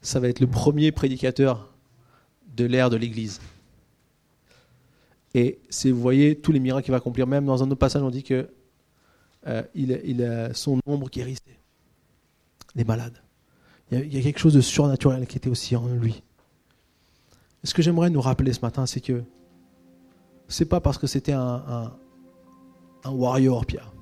ça va être le premier prédicateur de l'ère de l'Église. Et c'est, vous voyez, tous les miracles qu'il va accomplir. Même dans un autre passage, on dit que euh, il, il, a son ombre guérissait les malades. Il y, a, quelque chose de surnaturel qui était aussi en lui. Ce que j'aimerais nous rappeler ce matin, c'est que c'est pas parce que c'était un, un warrior, Pierre.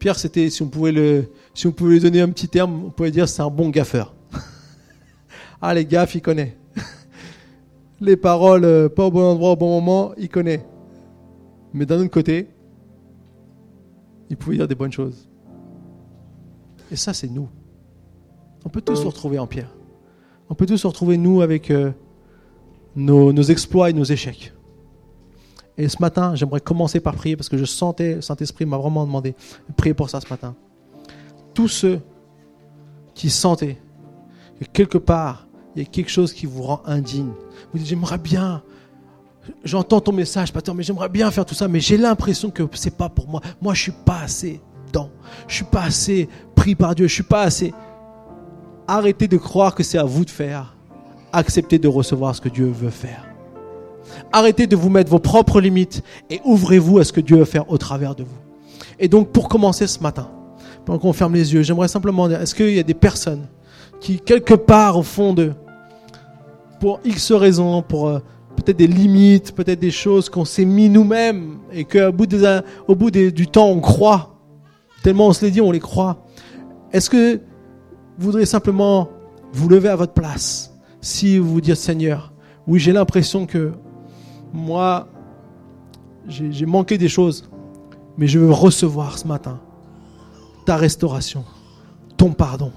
Pierre, c'était, si on pouvait le, si on pouvait lui donner un petit terme, on pouvait dire c'est un bon gaffeur. ah, les gaffes, il connaît. les paroles, euh, pas au bon endroit, au bon moment, il connaît. Mais d'un autre côté, il pouvait dire des bonnes choses. Et ça, c'est nous. On peut tous se retrouver en Pierre. On peut tous se retrouver, nous, avec euh, nos, nos exploits et nos échecs. Et ce matin, j'aimerais commencer par prier parce que je sentais, Saint-Esprit m'a vraiment demandé de prier pour ça ce matin. Tous ceux qui sentaient que quelque part, il y a quelque chose qui vous rend indigne. Vous dites, j'aimerais bien, j'entends ton message, pasteur, mais j'aimerais bien faire tout ça, mais j'ai l'impression que c'est pas pour moi. Moi, je suis pas assez dans. Je suis pas assez pris par Dieu. Je suis pas assez. Arrêtez de croire que c'est à vous de faire. Acceptez de recevoir ce que Dieu veut faire. Arrêtez de vous mettre vos propres limites et ouvrez-vous à ce que Dieu veut faire au travers de vous. Et donc, pour commencer ce matin, pendant qu'on ferme les yeux, j'aimerais simplement dire, est-ce qu'il y a des personnes qui, quelque part au fond de, pour X raisons, pour euh, peut-être des limites, peut-être des choses qu'on s'est mis nous-mêmes et qu'au bout, des, au bout du temps, on croit, tellement on se les dit, on les croit. Est-ce que vous voudriez simplement vous lever à votre place? Si vous vous dites, Seigneur, oui, j'ai l'impression que moi, j'ai manqué des choses, mais je veux recevoir ce matin ta restauration, ton pardon.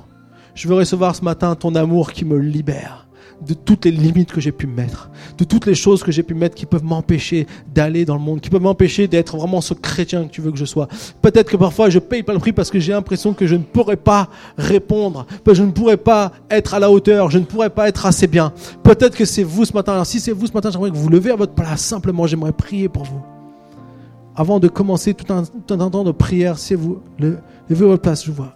Je veux recevoir ce matin ton amour qui me libère, de toutes les limites que j'ai pu mettre, de toutes les choses que j'ai pu mettre qui peuvent m'empêcher d'aller dans le monde, qui peuvent m'empêcher d'être vraiment ce chrétien que tu veux que je sois. Peut-être que parfois je paye pas le prix parce que j'ai l'impression que je ne pourrais pas répondre, que je ne pourrais pas être à la hauteur, je ne pourrais pas être assez bien. Peut-être que c'est vous ce matin. Alors si c'est vous ce matin, j'aimerais que vous levez à votre place. Simplement, j'aimerais prier pour vous. Avant de commencer tout un, temps de prière, si vous levez à votre place, je vois.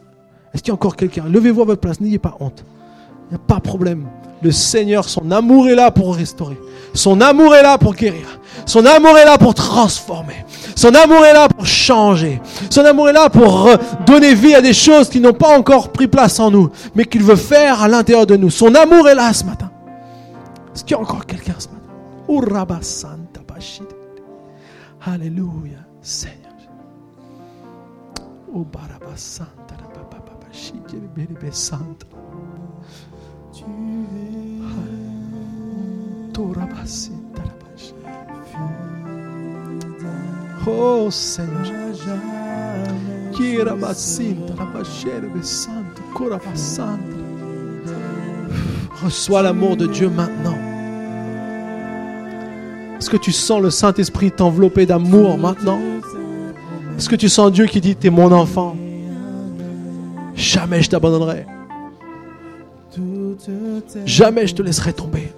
Est-ce qu'il y a encore quelqu'un? Levez-vous à votre place, n'ayez pas honte. Il n'y a pas de problème. Le Seigneur, son amour est là pour restaurer. Son amour est là pour guérir. Son amour est là pour transformer. Son amour est là pour changer. Son amour est là pour donner vie à des choses qui n'ont pas encore pris place en nous, mais qu'il veut faire à l'intérieur de nous. Son amour est là ce matin. Est-ce qu'il y a encore quelqu'un ce matin? Santa Alléluia, Seigneur. Oh, Seigneur. Reçois l'amour de Dieu maintenant. Est-ce que tu sens le Saint-Esprit t'envelopper d'amour maintenant? Est-ce que tu sens Dieu qui dit, t'es mon enfant? Jamais je t'abandonnerai. Jamais je te laisserai tomber.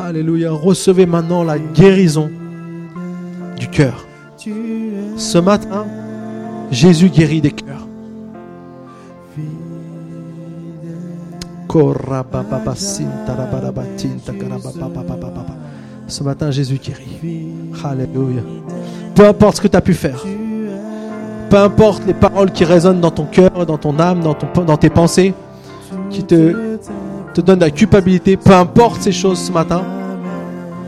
Alléluia. Recevez maintenant la guérison du cœur. Ce matin, Jésus guérit des cœurs. Ce matin, Jésus guérit. Alléluia. Peu importe ce que tu as pu faire. Peu importe les paroles qui résonnent dans ton cœur, dans ton âme, dans, tes pensées, qui te, te donnent la culpabilité, peu importe ces choses ce matin,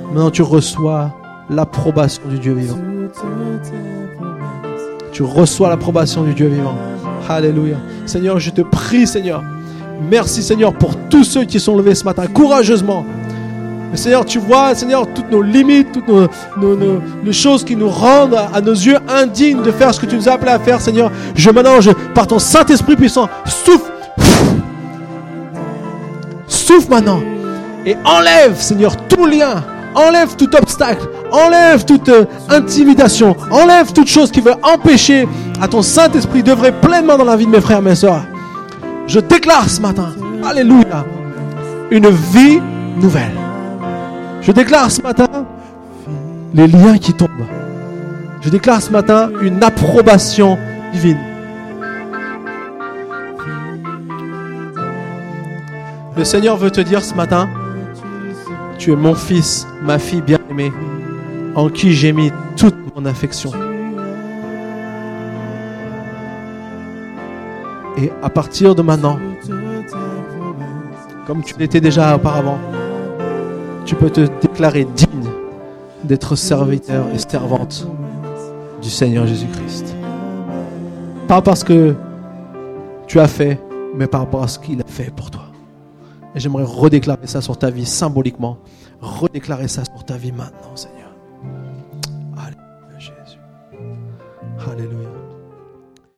maintenant tu reçois l'approbation du Dieu vivant. Tu reçois l'approbation du Dieu vivant. Alléluia. Seigneur, je te prie, Seigneur. Merci, Seigneur, pour tous ceux qui sont levés ce matin, courageusement, Seigneur, tu vois, Seigneur, toutes nos limites, toutes nos, choses qui nous rendent à, nos yeux indignes de faire ce que tu nous as appelé à faire, Seigneur. Je maintenant, par ton Saint-Esprit puissant, souffle. Souffle maintenant. Et enlève, Seigneur, tout lien. Enlève tout obstacle. Enlève toute euh, intimidation. Enlève toute chose qui veut empêcher à ton Saint-Esprit d'œuvrer pleinement dans la vie de mes frères et mes soeurs. Je déclare ce matin, Alléluia, une vie nouvelle. Je déclare ce matin les liens qui tombent. Je déclare ce matin une approbation divine. Le Seigneur veut te dire ce matin, tu es mon fils, ma fille bien-aimée, en qui j'ai mis toute mon affection. Et à partir de maintenant, comme tu l'étais déjà auparavant, tu peux te déclarer digne d'être serviteur et servante du Seigneur Jésus-Christ. Pas parce que tu as fait, mais par rapport à ce qu'il a fait pour toi. Et j'aimerais redéclarer ça sur ta vie symboliquement. Redéclarer ça sur ta vie maintenant, Seigneur. Alléluia, Jésus. Alléluia.